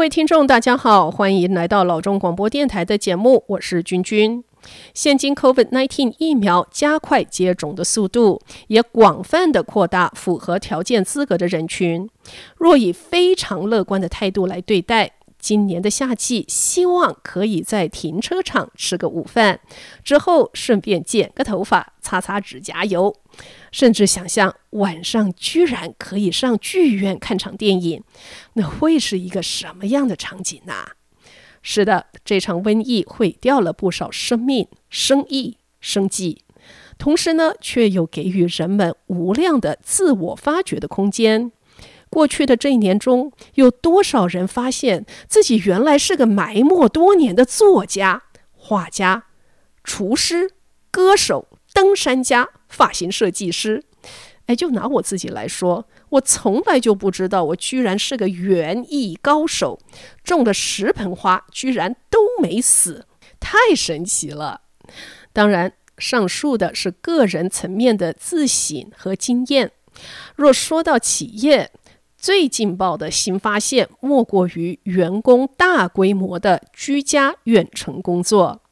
各位听众，大家好，欢迎来到老中广播电台的节目，我是君君。现今 COVID-19 疫苗加快接种的速度，也广泛的扩大符合条件资格的人群。若以非常乐观的态度来对待，今年的夏季，希望可以在停车场吃个午饭，之后顺便剪个头发、擦擦指甲油，甚至想象晚上居然可以上剧院看场电影，那会是一个什么样的场景呢？是的，这场瘟疫毁掉了不少生命、生意、生计，同时呢，却又给予人们无量的自我发掘的空间。过去的这一年中，有多少人发现自己原来是个埋没多年的作家、画家、厨师、歌手、登山家、发型设计师？哎，就拿我自己来说，我从来就不知道我居然是个园艺高手，种的十盆花，居然都没死，太神奇了！当然，上述的是个人层面的自省和经验。若说到企业，最劲爆的新发现，莫过于员工大规模的居家远程工作。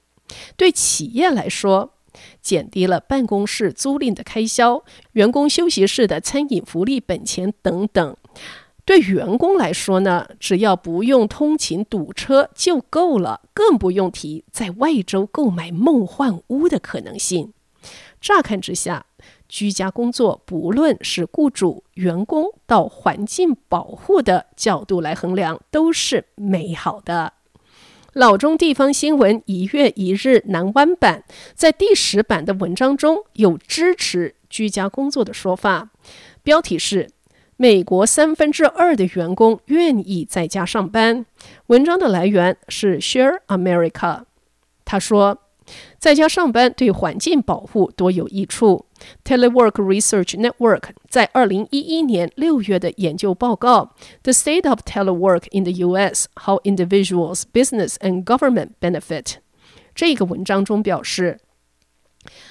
对企业来说，减低了办公室租赁的开销、员工休息室的餐饮福利本钱等等。对员工来说呢，只要不用通勤堵车就够了，更不用提在外州购买梦幻屋的可能性。乍看之下，居家工作，不论是雇主、员工到环境保护的角度来衡量，都是美好的。老中地方新闻一月一日南湾版在第十版的文章中有支持居家工作的说法，标题是“美国三分之二的员工愿意在家上班”。文章的来源是 Share America，他说。在家上班对环境保护多有益处。Telework Research Network 在二零一一年六月的研究报告《The State of Telework in the U.S.: How Individuals, Business and Government Benefit》这个文章中表示，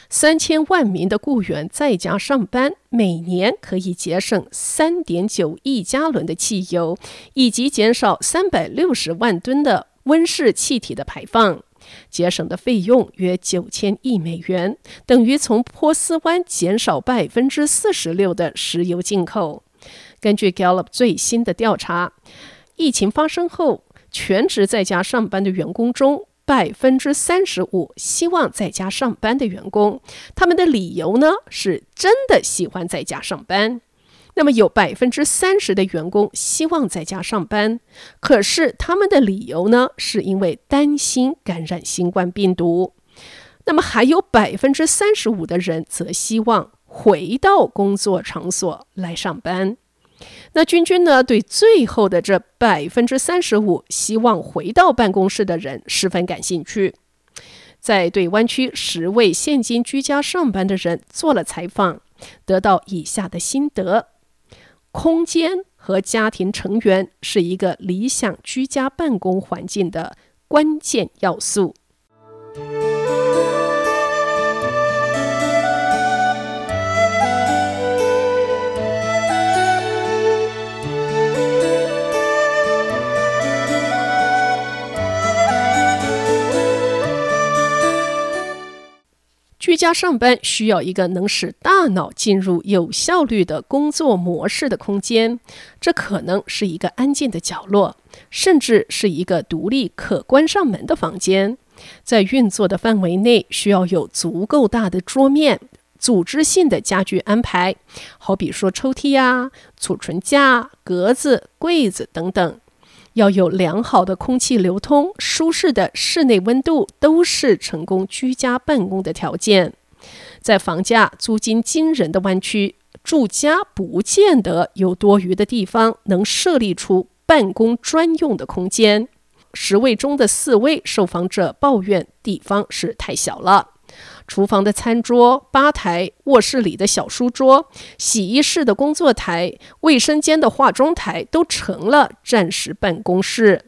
三千万名的雇员在家上班，每年可以节省三点九亿加仑的汽油，以及减少三百六十万吨的温室气体的排放。节省的费用约九千亿美元，等于从波斯湾减少百分之四十六的石油进口。根据 Gallup 最新的调查，疫情发生后，全职在家上班的员工中，百分之三十五希望在家上班的员工，他们的理由呢，是真的喜欢在家上班。那么有百分之三十的员工希望在家上班，可是他们的理由呢，是因为担心感染新冠病毒。那么还有百分之三十五的人则希望回到工作场所来上班。那君君呢，对最后的这百分之三十五希望回到办公室的人十分感兴趣，在对湾区十位现今居家上班的人做了采访，得到以下的心得。空间和家庭成员是一个理想居家办公环境的关键要素。居家上班需要一个能使大脑进入有效率的工作模式的空间，这可能是一个安静的角落，甚至是一个独立可关上门的房间。在运作的范围内，需要有足够大的桌面、组织性的家具安排，好比说抽屉啊、储存架、格子、柜子等等。要有良好的空气流通，舒适的室内温度，都是成功居家办公的条件。在房价租金惊人的湾区，住家不见得有多余的地方能设立出办公专用的空间。十位中的四位受访者抱怨地方是太小了。厨房的餐桌、吧台、卧室里的小书桌、洗衣室的工作台、卫生间的化妆台都成了暂时办公室。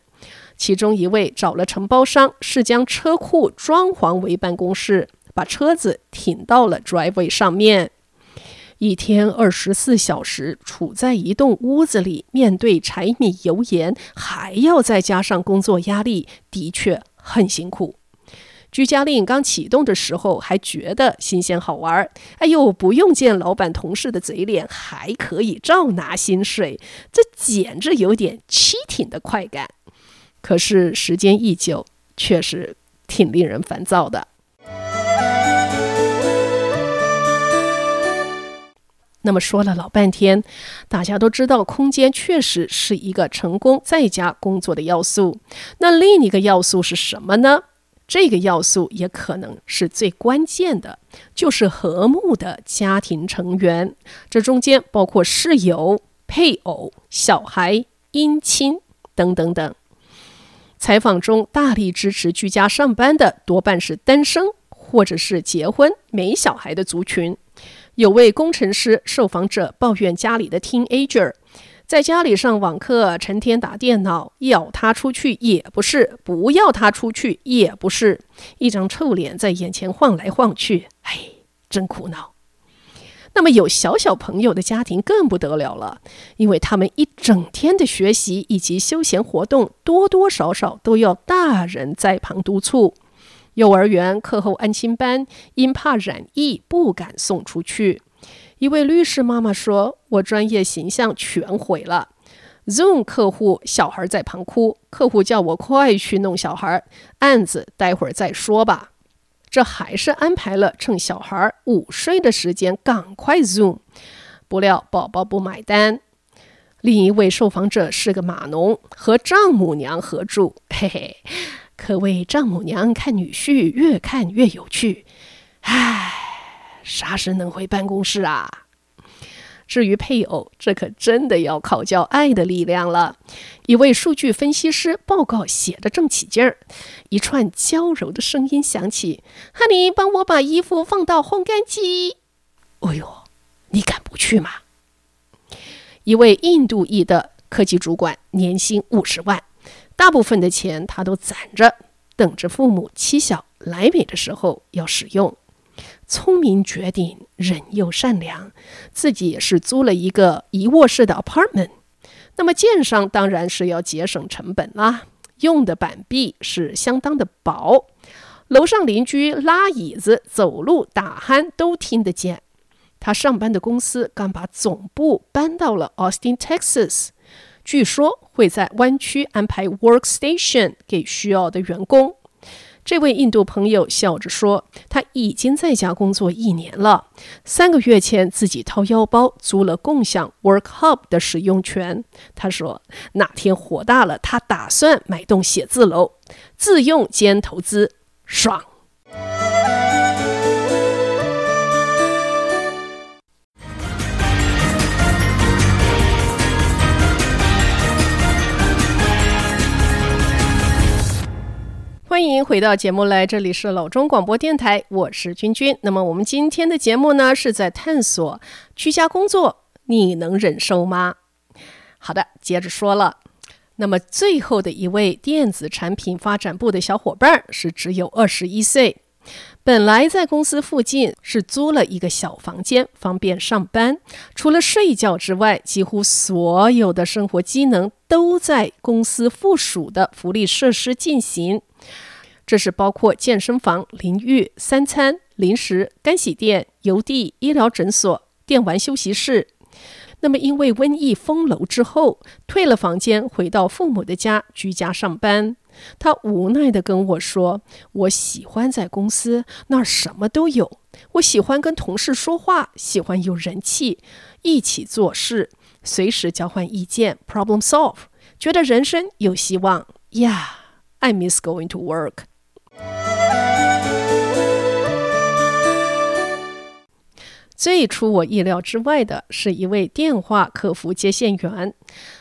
其中一位找了承包商，是将车库装潢为办公室，把车子停到了 driveway 上面。一天二十四小时处在一栋屋子里，面对柴米油盐，还要再加上工作压力，的确很辛苦。居家令刚启动的时候，还觉得新鲜好玩儿。哎呦，不用见老板同事的嘴脸，还可以照拿薪水，这简直有点 cheating 的快感。可是时间一久，确实挺令人烦躁的。那么说了老半天，大家都知道，空间确实是一个成功在家工作的要素。那另一个要素是什么呢？这个要素也可能是最关键的，就是和睦的家庭成员。这中间包括室友、配偶、小孩、姻亲等等等。采访中大力支持居家上班的多半是单身或者是结婚没小孩的族群。有位工程师受访者抱怨家里的 teenager。在家里上网课，成天打电脑，要他出去也不是，不要他出去也不是，一张臭脸在眼前晃来晃去，哎，真苦恼。那么有小小朋友的家庭更不得了了，因为他们一整天的学习以及休闲活动，多多少少都要大人在旁督促。幼儿园课后安心班，因怕染疫，不敢送出去。一位律师妈妈说：“我专业形象全毁了。Zoom 客户小孩在旁哭，客户叫我快去弄小孩，案子待会儿再说吧。这还是安排了趁小孩午睡的时间赶快 Zoom，不料宝宝不买单。另一位受访者是个码农，和丈母娘合住，嘿嘿，可谓丈母娘看女婿越看越有趣，唉。”啥时能回办公室啊？至于配偶，这可真的要考教爱的力量了。一位数据分析师报告写得正起劲儿，一串娇柔的声音响起：“Honey，帮我把衣服放到烘干机。”哦呦，你敢不去吗？一位印度裔的科技主管，年薪五十万，大部分的钱他都攒着，等着父母妻小来美的时候要使用。聪明绝顶，人又善良，自己也是租了一个一卧室的 apartment。那么建商当然是要节省成本啦，用的板壁是相当的薄，楼上邻居拉椅子、走路、打鼾都听得见。他上班的公司刚把总部搬到了 Austin, Texas，据说会在湾区安排 workstation 给需要的员工。这位印度朋友笑着说：“他已经在家工作一年了，三个月前自己掏腰包租了共享 Work Hub 的使用权。他说，哪天火大了，他打算买栋写字楼，自用兼投资，爽。”欢迎回到节目来，这里是老中广播电台，我是君君。那么我们今天的节目呢，是在探索居家工作，你能忍受吗？好的，接着说了。那么最后的一位电子产品发展部的小伙伴是只有二十一岁，本来在公司附近是租了一个小房间，方便上班。除了睡觉之外，几乎所有的生活机能都在公司附属的福利设施进行。这是包括健身房、淋浴、三餐、零食、干洗店、邮递、医疗诊所、电玩休息室。那么，因为瘟疫封楼之后，退了房间，回到父母的家居家上班。他无奈地跟我说：“我喜欢在公司，那儿什么都有。我喜欢跟同事说话，喜欢有人气，一起做事，随时交换意见，problem solve，觉得人生有希望。Yeah，I miss going to work。”最出我意料之外的是一位电话客服接线员，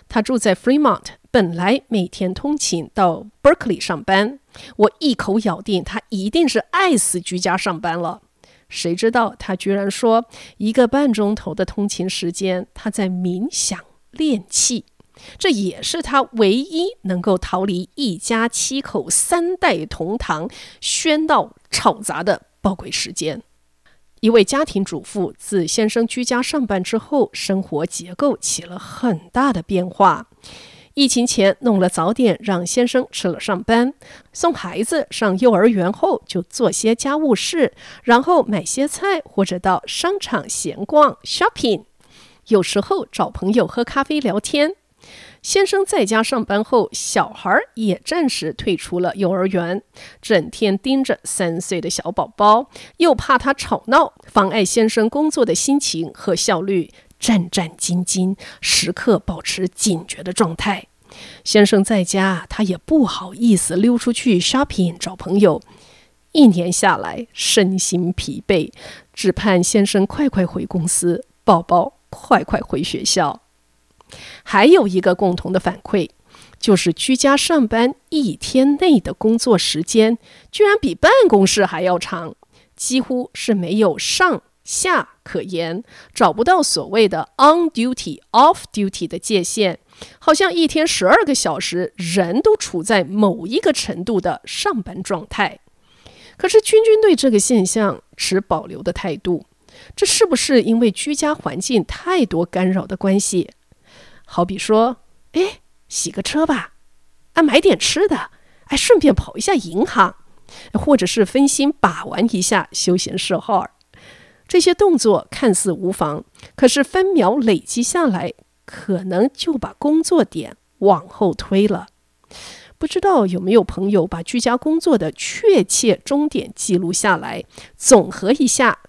他住在 Fremont，本来每天通勤到 Berkeley 上班。我一口咬定他一定是爱死居家上班了。谁知道他居然说一个半钟头的通勤时间他在冥想练气，这也是他唯一能够逃离一家七口三代同堂喧闹吵杂的宝贵时间。一位家庭主妇自先生居家上班之后，生活结构起了很大的变化。疫情前弄了早点让先生吃了上班，送孩子上幼儿园后就做些家务事，然后买些菜或者到商场闲逛 shopping，有时候找朋友喝咖啡聊天。先生在家上班后，小孩也暂时退出了幼儿园，整天盯着三岁的小宝宝，又怕他吵闹，妨碍先生工作的心情和效率。战战兢兢，时刻保持警觉的状态。先生在家，他也不好意思溜出去 shopping 找朋友。一年下来，身心疲惫，只盼先生快快回公司，宝宝快快回学校。还有一个共同的反馈，就是居家上班一天内的工作时间，居然比办公室还要长，几乎是没有上下可言，找不到所谓的 on duty off duty 的界限，好像一天十二个小时，人都处在某一个程度的上班状态。可是君君对这个现象持保留的态度，这是不是因为居家环境太多干扰的关系？好比说，哎，洗个车吧，啊，买点吃的，哎，顺便跑一下银行，或者是分心把玩一下休闲嗜好。这些动作看似无妨，可是分秒累积下来，可能就把工作点往后推了。不知道有没有朋友把居家工作的确切终点记录下来，总和一下，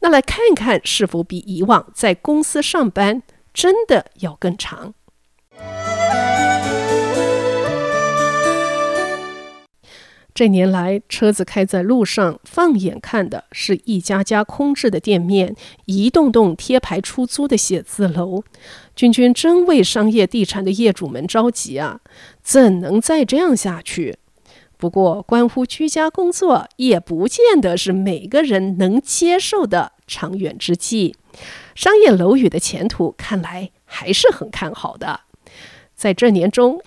那来看看是否比以往在公司上班真的要更长。这年来，车子开在路上，放眼看的是一家家空置的店面，一栋栋贴牌出租的写字楼。君君真为商业地产的业主们着急啊！怎能再这样下去？不过，关乎居家工作，也不见得是每个人能接受的长远之计。商业楼宇的前途看来还是很看好的。在这年中，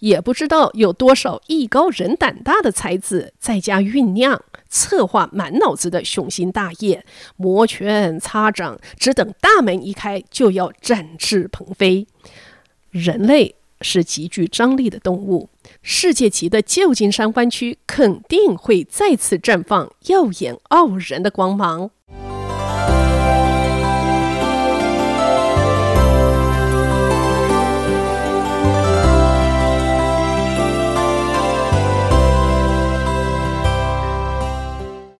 也不知道有多少艺高人胆大的才子在家酝酿、策划满脑子的雄心大业，摩拳擦掌，只等大门一开就要展翅鹏飞。人类是极具张力的动物，世界级的旧金山湾区肯定会再次绽放耀眼傲人的光芒。